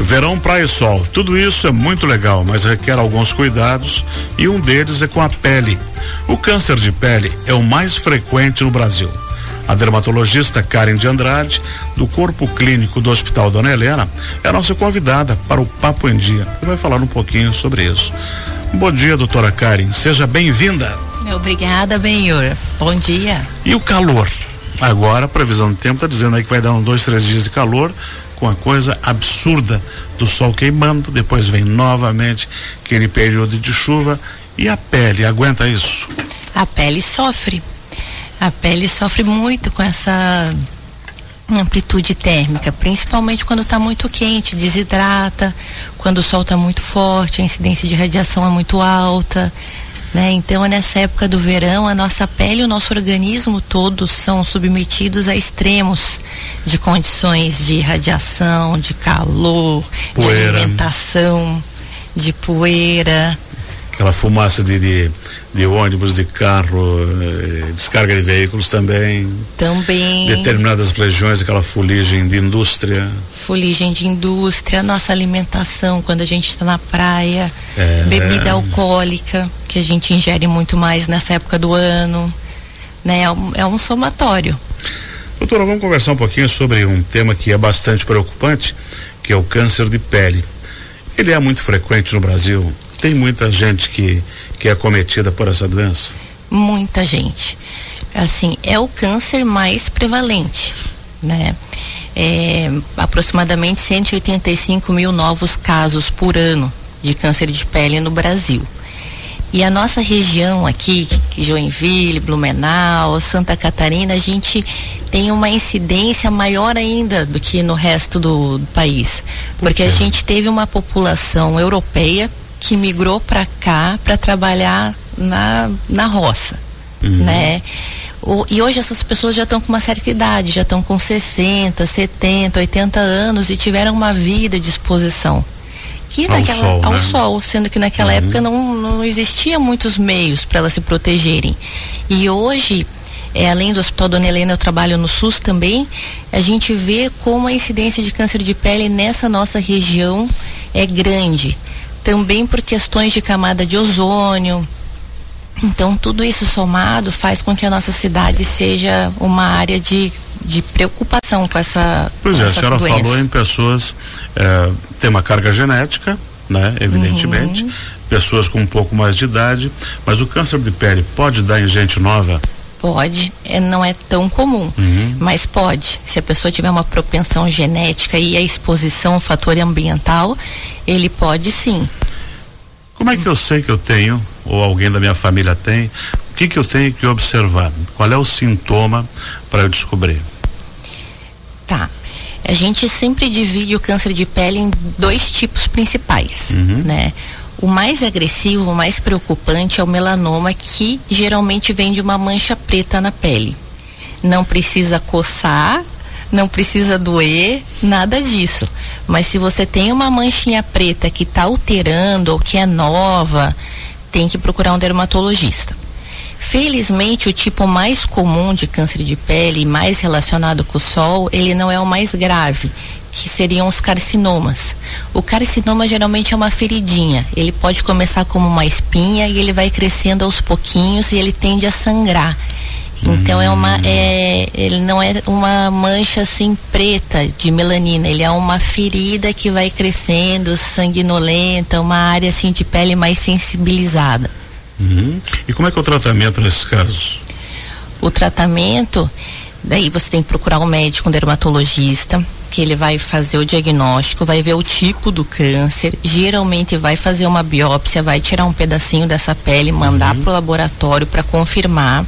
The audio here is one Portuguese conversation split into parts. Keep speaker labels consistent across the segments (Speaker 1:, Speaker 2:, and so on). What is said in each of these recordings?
Speaker 1: Verão, praia e sol, tudo isso é muito legal, mas requer alguns cuidados e um deles é com a pele. O câncer de pele é o mais frequente no Brasil. A dermatologista Karen de Andrade, do Corpo Clínico do Hospital Dona Helena, é nossa convidada para o Papo em Dia e vai falar um pouquinho sobre isso. Bom dia, doutora Karen, seja bem-vinda.
Speaker 2: Obrigada, Benhor. Bom dia.
Speaker 1: E o calor? Agora, a previsão do tempo está dizendo aí que vai dar uns dois, três dias de calor com a coisa absurda do sol queimando, depois vem novamente aquele período de chuva e a pele aguenta isso?
Speaker 2: A pele sofre. A pele sofre muito com essa amplitude térmica, principalmente quando está muito quente, desidrata, quando o sol está muito forte, a incidência de radiação é muito alta. Né? Então, nessa época do verão, a nossa pele e o nosso organismo todos são submetidos a extremos de condições de radiação, de calor, poeira. de alimentação, de poeira.
Speaker 1: Aquela fumaça de, de, de ônibus, de carro, eh, descarga de veículos também.
Speaker 2: Também.
Speaker 1: Determinadas regiões, aquela fuligem de indústria.
Speaker 2: Fuligem de indústria, nossa alimentação quando a gente está na praia, é... bebida alcoólica, que a gente ingere muito mais nessa época do ano. Né? É um, é um somatório.
Speaker 1: Doutora, vamos conversar um pouquinho sobre um tema que é bastante preocupante, que é o câncer de pele. Ele é muito frequente no Brasil. Tem muita gente que, que é acometida por essa doença?
Speaker 2: Muita gente. Assim, é o câncer mais prevalente, né? É, aproximadamente 185 mil novos casos por ano de câncer de pele no Brasil. E a nossa região aqui, Joinville, Blumenau, Santa Catarina, a gente tem uma incidência maior ainda do que no resto do, do país. Porque a gente teve uma população europeia que migrou para cá para trabalhar na, na roça, uhum. né? O, e hoje essas pessoas já estão com uma certa idade, já estão com 60, 70, 80 anos e tiveram uma vida de exposição que
Speaker 1: ao
Speaker 2: naquela
Speaker 1: sol,
Speaker 2: ao
Speaker 1: né?
Speaker 2: sol, sendo que naquela uhum. época não, não existia muitos meios para elas se protegerem. E hoje, é, além do Hospital Dona Helena, eu trabalho no SUS também, a gente vê como a incidência de câncer de pele nessa nossa região é grande. Também por questões de camada de ozônio, então, tudo isso somado faz com que a nossa cidade seja uma área de, de preocupação com essa.
Speaker 1: Pois
Speaker 2: é,
Speaker 1: a senhora doença. falou em pessoas é, tem uma carga genética, né? Evidentemente, uhum. pessoas com um pouco mais de idade, mas o câncer de pele pode dar em gente nova?
Speaker 2: Pode, é, não é tão comum, uhum. mas pode. Se a pessoa tiver uma propensão genética e a exposição ao fator ambiental, ele pode sim.
Speaker 1: Como é que eu sei que eu tenho, ou alguém da minha família tem? O que, que eu tenho que observar? Qual é o sintoma para eu descobrir?
Speaker 2: Tá. A gente sempre divide o câncer de pele em dois tipos principais, uhum. né? O mais agressivo, o mais preocupante é o melanoma, que geralmente vem de uma mancha preta na pele. Não precisa coçar, não precisa doer, nada disso. Mas se você tem uma manchinha preta que está alterando ou que é nova, tem que procurar um dermatologista. Felizmente, o tipo mais comum de câncer de pele, mais relacionado com o sol, ele não é o mais grave, que seriam os carcinomas. O carcinoma geralmente é uma feridinha. Ele pode começar como uma espinha e ele vai crescendo aos pouquinhos e ele tende a sangrar. Então é uma é, ele não é uma mancha assim preta de melanina, ele é uma ferida que vai crescendo, sanguinolenta, uma área assim de pele mais sensibilizada.
Speaker 1: Uhum. E como é que é o tratamento nesses casos?
Speaker 2: O tratamento, daí você tem que procurar um médico, um dermatologista, que ele vai fazer o diagnóstico, vai ver o tipo do câncer, geralmente vai fazer uma biópsia, vai tirar um pedacinho dessa pele, mandar uhum. para o laboratório para confirmar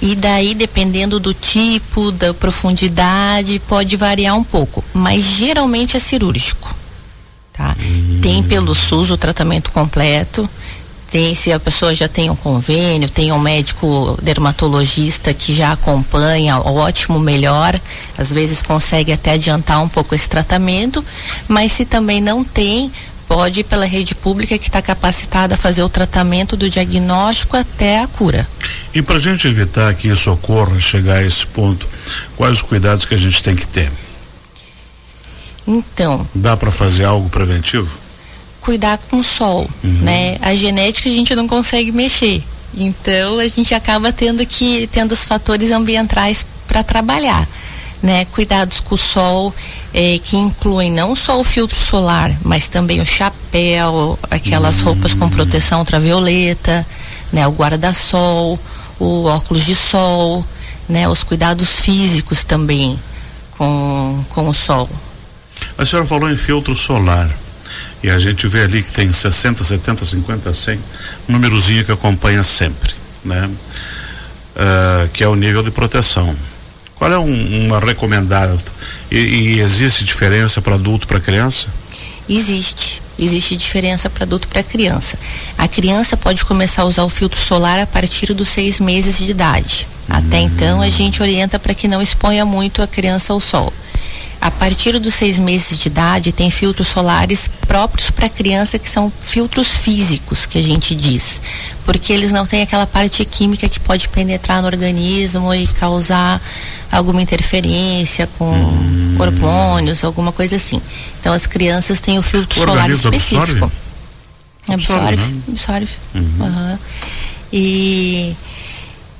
Speaker 2: e daí, dependendo do tipo, da profundidade, pode variar um pouco, mas geralmente é cirúrgico. Tá? Hum. Tem pelo SUS o tratamento completo. Tem, se a pessoa já tem um convênio, tem um médico dermatologista que já acompanha, ótimo, melhor, às vezes consegue até adiantar um pouco esse tratamento, mas se também não tem, pode ir pela rede pública que está capacitada a fazer o tratamento do diagnóstico até a cura.
Speaker 1: E para a gente evitar que isso ocorra, chegar a esse ponto, quais os cuidados que a gente tem que ter?
Speaker 2: Então.
Speaker 1: Dá para fazer algo preventivo?
Speaker 2: Cuidar com o sol, uhum. né? A genética a gente não consegue mexer. Então a gente acaba tendo que tendo os fatores ambientais para trabalhar, né? Cuidados com o sol, eh, que incluem não só o filtro solar, mas também o chapéu, aquelas roupas com proteção ultravioleta, né? O guarda-sol, o óculos de sol, né? Os cuidados físicos também com, com o sol.
Speaker 1: A senhora falou em filtro solar. E a gente vê ali que tem 60, 70, 50, 100, númerozinho que acompanha sempre, né? Uh, que é o nível de proteção. Qual é um, uma recomendada? E, e existe diferença para adulto para criança?
Speaker 2: Existe. Existe diferença para adulto para criança. A criança pode começar a usar o filtro solar a partir dos seis meses de idade. Até hum. então a gente orienta para que não exponha muito a criança ao sol. A partir dos seis meses de idade, tem filtros solares próprios para criança, que são filtros físicos, que a gente diz. Porque eles não têm aquela parte química que pode penetrar no organismo e causar alguma interferência com hum. hormônios, alguma coisa assim. Então, as crianças têm o filtro o solar específico. Absorve? Absorve, absorve. absorve. Uhum. Uhum. E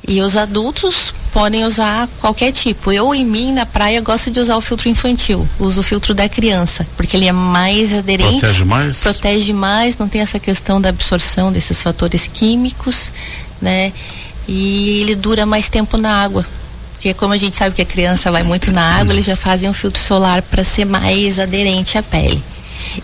Speaker 2: e os adultos podem usar qualquer tipo. Eu, em mim, na praia, gosto de usar o filtro infantil. Uso o filtro da criança, porque ele é mais aderente.
Speaker 1: Protege mais?
Speaker 2: Protege mais, não tem essa questão da absorção desses fatores químicos, né? E ele dura mais tempo na água. Porque como a gente sabe que a criança vai muito na água, eles já fazem um filtro solar para ser mais aderente à pele.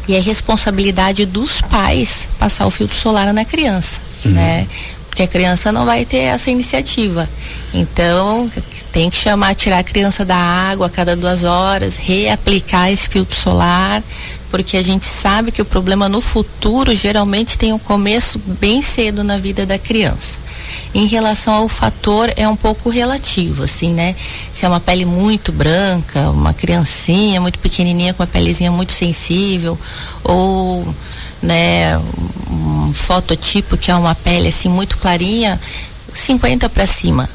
Speaker 2: E é responsabilidade dos pais passar o filtro solar na criança, uhum. né? Porque a criança não vai ter essa iniciativa. Então, tem que chamar, tirar a criança da água a cada duas horas, reaplicar esse filtro solar, porque a gente sabe que o problema no futuro geralmente tem um começo bem cedo na vida da criança. Em relação ao fator, é um pouco relativo, assim, né? Se é uma pele muito branca, uma criancinha muito pequenininha com uma pelezinha muito sensível, ou né, um fototipo que é uma pele assim muito clarinha, 50 para cima.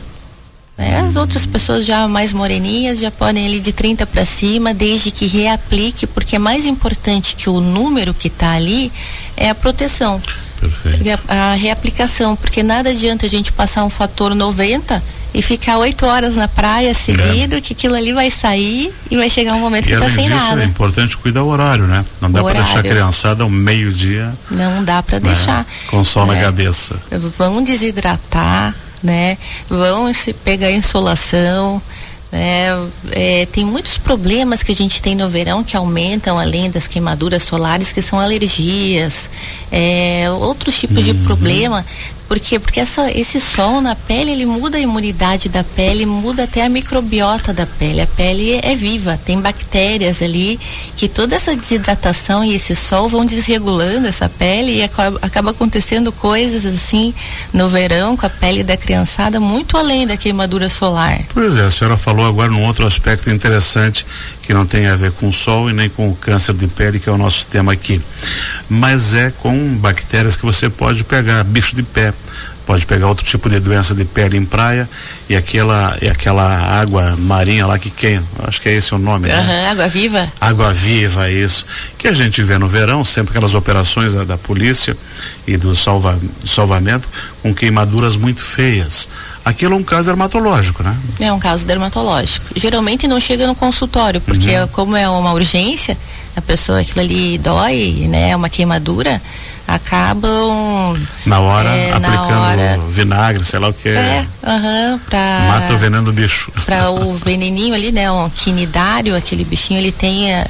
Speaker 2: Né? As outras pessoas já mais moreninhas já podem ali de 30 para cima, desde que reaplique, porque é mais importante que o número que está ali é a proteção. Perfeito. A, a reaplicação, porque nada adianta a gente passar um fator 90 e ficar oito horas na praia seguido, é. que aquilo ali vai sair e vai chegar um momento e que está sem disso, nada.
Speaker 1: É importante cuidar o horário, né? Não dá para deixar a criançada ao meio-dia.
Speaker 2: Não dá para né? deixar.
Speaker 1: Com sol né? na cabeça.
Speaker 2: Vão desidratar, né? Vão se pegar insolação. É, é, tem muitos problemas que a gente tem no verão que aumentam além das queimaduras solares, que são alergias, é, outros tipos uhum. de problema, por quê? Porque essa, esse sol na pele, ele muda a imunidade da pele, muda até a microbiota da pele. A pele é viva, tem bactérias ali, que toda essa desidratação e esse sol vão desregulando essa pele e acaba, acontecendo coisas assim no verão com a pele da criançada, muito além da queimadura solar.
Speaker 1: Pois é, a senhora falou agora num outro aspecto interessante que não tem a ver com o sol e nem com o câncer de pele, que é o nosso tema aqui. Mas é com bactérias que você pode pegar, bicho de pé, pode pegar outro tipo de doença de pele em praia e aquela e aquela água marinha lá que quem acho que é esse o nome
Speaker 2: uhum, né? água viva.
Speaker 1: Água viva isso. Que a gente vê no verão sempre aquelas operações da, da polícia e do salva, salvamento com queimaduras muito feias aquilo é um caso dermatológico, né?
Speaker 2: É um caso dermatológico. Geralmente não chega no consultório, porque uhum. como é uma urgência, a pessoa aquilo ali dói, né? É uma queimadura, acabam
Speaker 1: na hora é, aplicando na hora, vinagre, sei lá o que
Speaker 2: é. Uhum, pra
Speaker 1: mata o veneno do bicho.
Speaker 2: Para o veneninho ali, né, um quinidário, aquele bichinho, ele tem é,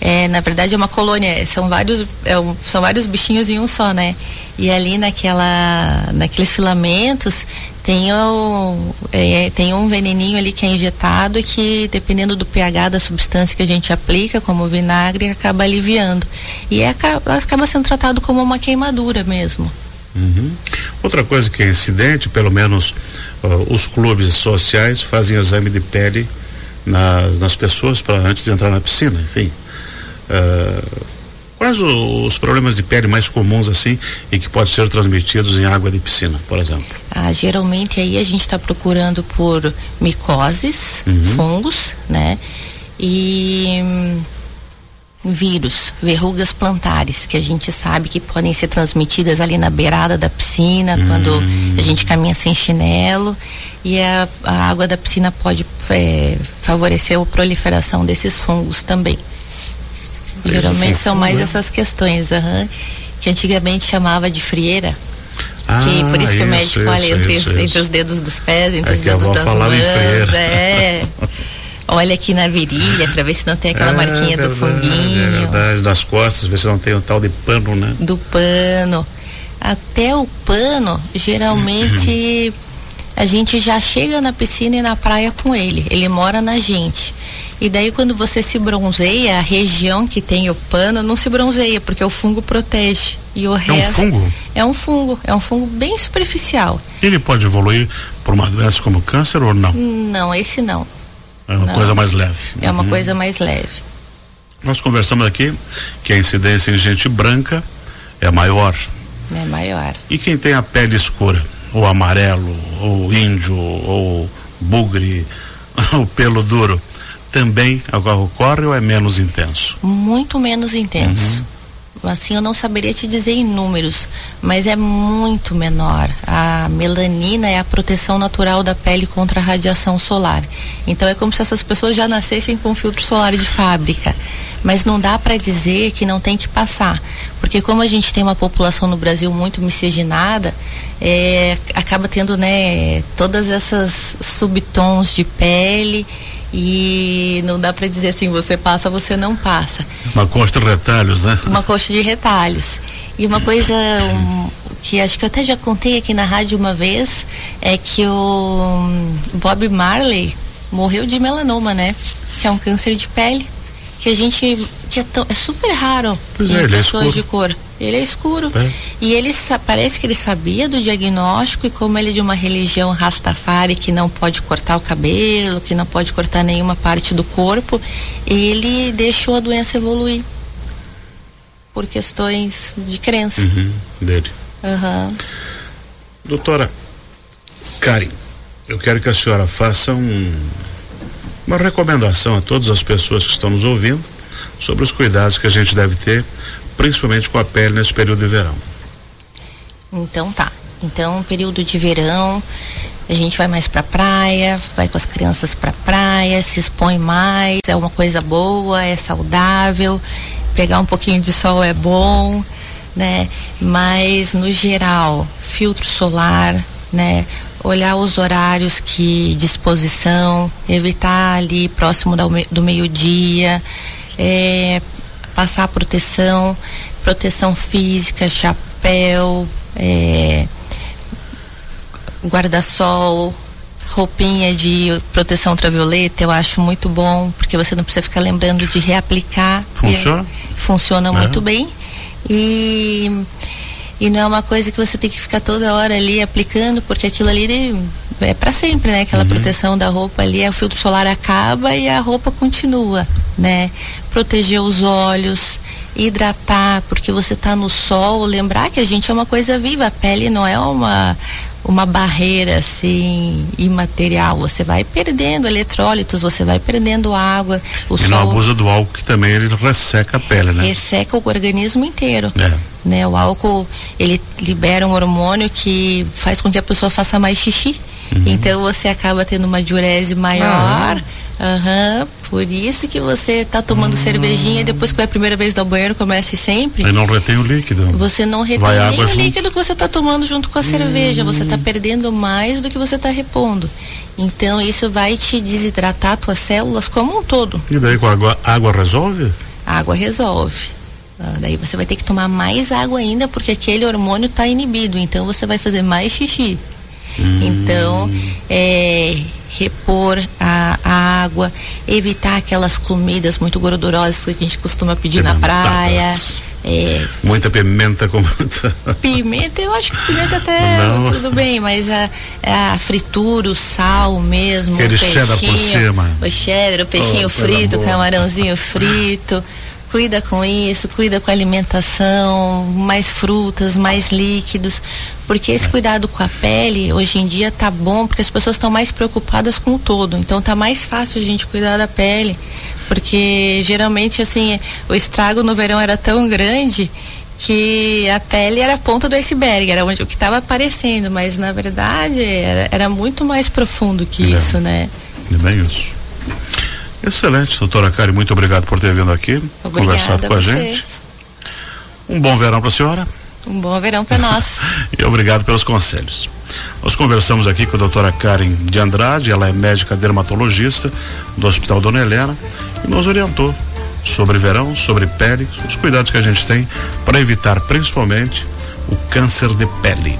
Speaker 2: é, na verdade é uma colônia, são vários, é são vários bichinhos em um só, né? E ali naquela, naqueles filamentos tem, o, é, tem um veneninho ali que é injetado e que, dependendo do pH da substância que a gente aplica, como o vinagre, acaba aliviando. E é, acaba sendo tratado como uma queimadura mesmo.
Speaker 1: Uhum. Outra coisa que é incidente, pelo menos uh, os clubes sociais fazem exame de pele nas, nas pessoas para antes de entrar na piscina, enfim. Uh, Quais os problemas de pele mais comuns assim e que podem ser transmitidos em água de piscina, por exemplo?
Speaker 2: Ah, geralmente aí a gente está procurando por micoses, uhum. fungos, né? E vírus, verrugas plantares, que a gente sabe que podem ser transmitidas ali na beirada da piscina, hum. quando a gente caminha sem chinelo, e a, a água da piscina pode é, favorecer a proliferação desses fungos também. Geralmente são mais essas questões, uhum, que antigamente chamava de frieira. Ah, que por isso que o médico isso, olha entre, isso, entre os dedos dos pés, entre é os dedos das mãos. É. olha aqui na virilha para ver se não tem aquela é, marquinha verdade, do funguinho. É
Speaker 1: verdade, das costas, ver se não tem o tal de pano, né?
Speaker 2: Do pano. Até o pano, geralmente a gente já chega na piscina e na praia com ele. Ele mora na gente. E daí quando você se bronzeia, a região que tem o pano não se bronzeia, porque o fungo protege. E o resto.
Speaker 1: É um fungo?
Speaker 2: É um fungo. É um fungo bem superficial.
Speaker 1: Ele pode evoluir por uma doença como câncer ou não?
Speaker 2: Não, esse não.
Speaker 1: É uma
Speaker 2: não.
Speaker 1: coisa mais leve.
Speaker 2: É uma uhum. coisa mais leve.
Speaker 1: Nós conversamos aqui que a incidência em gente branca é maior.
Speaker 2: É maior.
Speaker 1: E quem tem a pele escura, ou amarelo, ou índio, ou bugre, ou pelo duro, também ocorre ou é menos intenso?
Speaker 2: Muito menos intenso. Uhum assim eu não saberia te dizer em números, mas é muito menor. A melanina é a proteção natural da pele contra a radiação solar. Então é como se essas pessoas já nascessem com filtro solar de fábrica. Mas não dá para dizer que não tem que passar, porque como a gente tem uma população no Brasil muito miscigenada, é, acaba tendo né, todas essas subtons de pele e não dá para dizer assim, você passa, você não passa.
Speaker 1: Uma coxa de retalhos, né?
Speaker 2: Uma coxa de retalhos. E uma coisa um, que acho que eu até já contei aqui na rádio uma vez é que o Bob Marley morreu de melanoma, né? Que é um câncer de pele que a gente que é, tão, é super raro
Speaker 1: pois
Speaker 2: em
Speaker 1: é,
Speaker 2: pessoas
Speaker 1: é
Speaker 2: de cor. Ele é escuro. É. E ele parece que ele sabia do diagnóstico e como ele é de uma religião Rastafari que não pode cortar o cabelo, que não pode cortar nenhuma parte do corpo, ele deixou a doença evoluir por questões de crença
Speaker 1: uhum, dele.
Speaker 2: Uhum.
Speaker 1: Doutora Karen, eu quero que a senhora faça um, uma recomendação a todas as pessoas que estão nos ouvindo sobre os cuidados que a gente deve ter principalmente com a pele nesse período de verão.
Speaker 2: Então tá. Então, período de verão, a gente vai mais pra praia, vai com as crianças pra praia, se expõe mais, é uma coisa boa, é saudável, pegar um pouquinho de sol é bom, né? Mas no geral, filtro solar, né? Olhar os horários que disposição, evitar ali próximo do meio-dia, é, passar proteção, proteção física, chapéu, é, guarda-sol, roupinha de proteção ultravioleta, eu acho muito bom, porque você não precisa ficar lembrando de reaplicar.
Speaker 1: Funciona?
Speaker 2: É, funciona é. muito bem. E, e não é uma coisa que você tem que ficar toda hora ali aplicando, porque aquilo ali é para sempre, né? Aquela uhum. proteção da roupa ali, o filtro solar acaba e a roupa continua, né? Proteger os olhos, hidratar, porque você está no sol, lembrar que a gente é uma coisa viva, a pele não é uma uma barreira assim imaterial, você vai perdendo eletrólitos, você vai perdendo água.
Speaker 1: O e sol, não abusa do álcool que também ele resseca a pele, né?
Speaker 2: Resseca o organismo inteiro.
Speaker 1: É.
Speaker 2: Né? O álcool ele libera um hormônio que faz com que a pessoa faça mais xixi. Uhum. Então você acaba tendo uma diurese maior. Uhum. Por isso que você está tomando uhum. cervejinha e depois que vai a primeira vez ao banheiro, comece sempre.
Speaker 1: E não retém o líquido.
Speaker 2: Você não retém nem o junto. líquido que você está tomando junto com a cerveja. Você está perdendo mais do que você está repondo. Então isso vai te desidratar tuas células como um todo.
Speaker 1: E daí com a água, água resolve?
Speaker 2: A água resolve. Ah, daí você vai ter que tomar mais água ainda porque aquele hormônio está inibido. Então você vai fazer mais xixi. Hum. Então, é, repor a, a, água, evitar aquelas comidas muito gordurosas que a gente costuma pedir na praia.
Speaker 1: É, Muita pimenta com
Speaker 2: Pimenta, eu acho que pimenta até Não. tudo bem, mas a, a fritura, o sal mesmo.
Speaker 1: Aquele cheddar por cima.
Speaker 2: O cheddar, o peixinho oh, frito, o camarãozinho frito cuida com isso, cuida com a alimentação, mais frutas, mais líquidos, porque esse cuidado com a pele hoje em dia tá bom porque as pessoas estão mais preocupadas com o todo. Então tá mais fácil a gente cuidar da pele, porque geralmente assim, o estrago no verão era tão grande que a pele era a ponta do iceberg, era onde o que estava aparecendo, mas na verdade era, era, muito mais profundo que é. isso, né?
Speaker 1: É bem isso. Excelente, doutora Kari, muito obrigado por ter vindo aqui, Obrigada conversado com a, a gente. Um bom verão para a senhora.
Speaker 2: Um bom verão para nós.
Speaker 1: e obrigado pelos conselhos. Nós conversamos aqui com a doutora Karen de Andrade, ela é médica dermatologista do Hospital Dona Helena e nos orientou sobre verão, sobre pele, os cuidados que a gente tem para evitar principalmente o câncer de pele.